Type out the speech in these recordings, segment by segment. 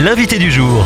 l'invité du jour.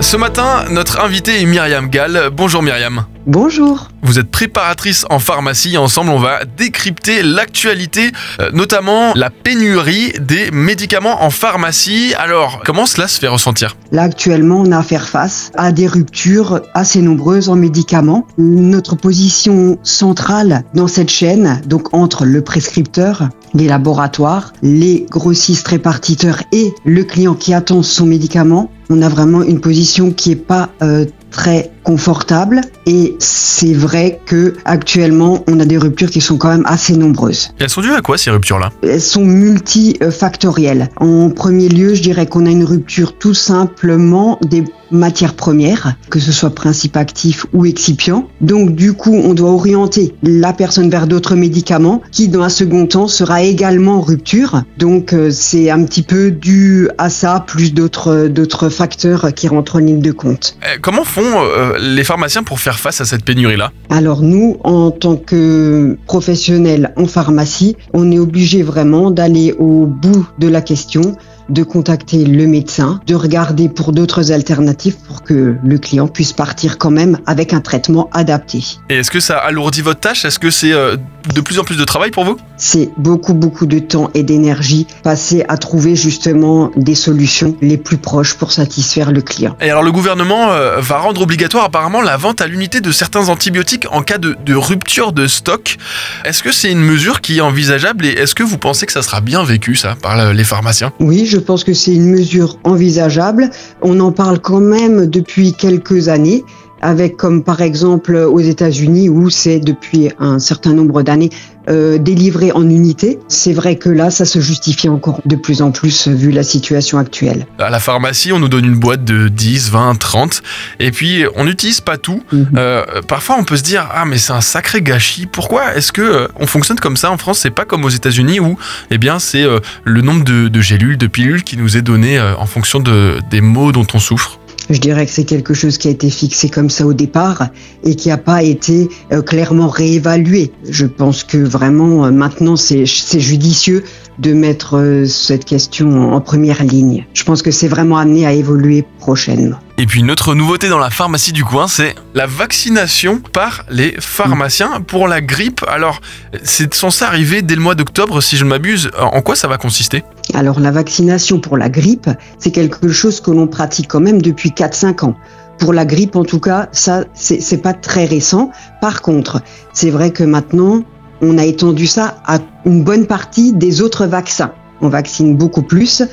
Ce matin, notre invité est Myriam Gall. Bonjour Myriam. Bonjour. Vous êtes préparatrice en pharmacie. Ensemble, on va décrypter l'actualité, euh, notamment la pénurie des médicaments en pharmacie. Alors, comment cela se fait ressentir? Là, actuellement, on a à faire face à des ruptures assez nombreuses en médicaments. Notre position centrale dans cette chaîne, donc entre le prescripteur, les laboratoires, les grossistes répartiteurs et le client qui attend son médicament, on a vraiment une position qui est pas euh, très confortable et c'est vrai que actuellement on a des ruptures qui sont quand même assez nombreuses. elles sont dues à quoi ces ruptures-là? Elles sont multifactorielles. En premier lieu, je dirais qu'on a une rupture tout simplement des matières premières, que ce soit principe actif ou excipient. Donc du coup, on doit orienter la personne vers d'autres médicaments qui dans un second temps sera également en rupture. Donc euh, c'est un petit peu dû à ça plus d'autres d'autres facteurs qui rentrent en ligne de compte. Eh, comment font euh, les pharmaciens pour faire face à cette pénurie-là Alors nous, en tant que professionnels en pharmacie, on est obligé vraiment d'aller au bout de la question de contacter le médecin, de regarder pour d'autres alternatives pour que le client puisse partir quand même avec un traitement adapté. Et est-ce que ça alourdit votre tâche? Est-ce que c'est euh, de plus en plus de travail pour vous C'est beaucoup beaucoup de temps et d'énergie passé à trouver justement des solutions les plus proches pour satisfaire le client. Et alors le gouvernement euh, va rendre obligatoire apparemment la vente à l'unité de certains antibiotiques en cas de, de rupture de stock. Est-ce que c'est une mesure qui est envisageable et est-ce que vous pensez que ça sera bien vécu ça par les pharmaciens? Oui, je pense que c'est une mesure envisageable. On en parle quand même depuis quelques années avec comme par exemple aux États-Unis où c'est depuis un certain nombre d'années euh, délivré en unité. C'est vrai que là, ça se justifie encore de plus en plus vu la situation actuelle. À la pharmacie, on nous donne une boîte de 10, 20, 30 et puis on n'utilise pas tout. Mhm. Euh, parfois, on peut se dire ah mais c'est un sacré gâchis. Pourquoi est-ce que euh, on fonctionne comme ça en France? C'est pas comme aux États-Unis où eh bien c'est euh, le nombre de, de gélules, de pilules qui nous est donné euh, en fonction de, des maux dont on souffre. Je dirais que c'est quelque chose qui a été fixé comme ça au départ et qui n'a pas été euh, clairement réévalué. Je pense que vraiment euh, maintenant c'est judicieux de mettre euh, cette question en première ligne. Je pense que c'est vraiment amené à évoluer prochainement. Et puis une autre nouveauté dans la pharmacie du coin, c'est la vaccination par les pharmaciens pour la grippe. Alors, c'est censé arriver dès le mois d'octobre, si je ne m'abuse. En quoi ça va consister? Alors la vaccination pour la grippe, c'est quelque chose que l'on pratique quand même depuis 4-5 ans. Pour la grippe, en tout cas, ça, c'est pas très récent. Par contre, c'est vrai que maintenant, on a étendu ça à une bonne partie des autres vaccins. On vaccine beaucoup plus.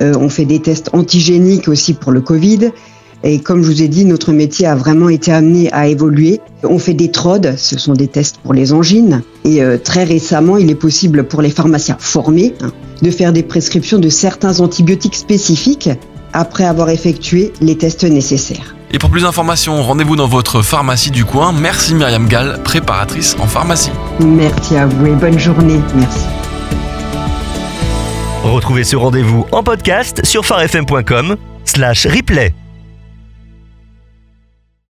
Euh, on fait des tests antigéniques aussi pour le Covid. Et comme je vous ai dit, notre métier a vraiment été amené à évoluer. On fait des TROD, ce sont des tests pour les angines. Et euh, très récemment, il est possible pour les pharmaciens formés hein, de faire des prescriptions de certains antibiotiques spécifiques après avoir effectué les tests nécessaires. Et pour plus d'informations, rendez-vous dans votre pharmacie du coin. Merci Myriam Gall, préparatrice en pharmacie. Merci à vous et bonne journée. Merci. Retrouvez ce rendez-vous en podcast sur farfm.com slash replay.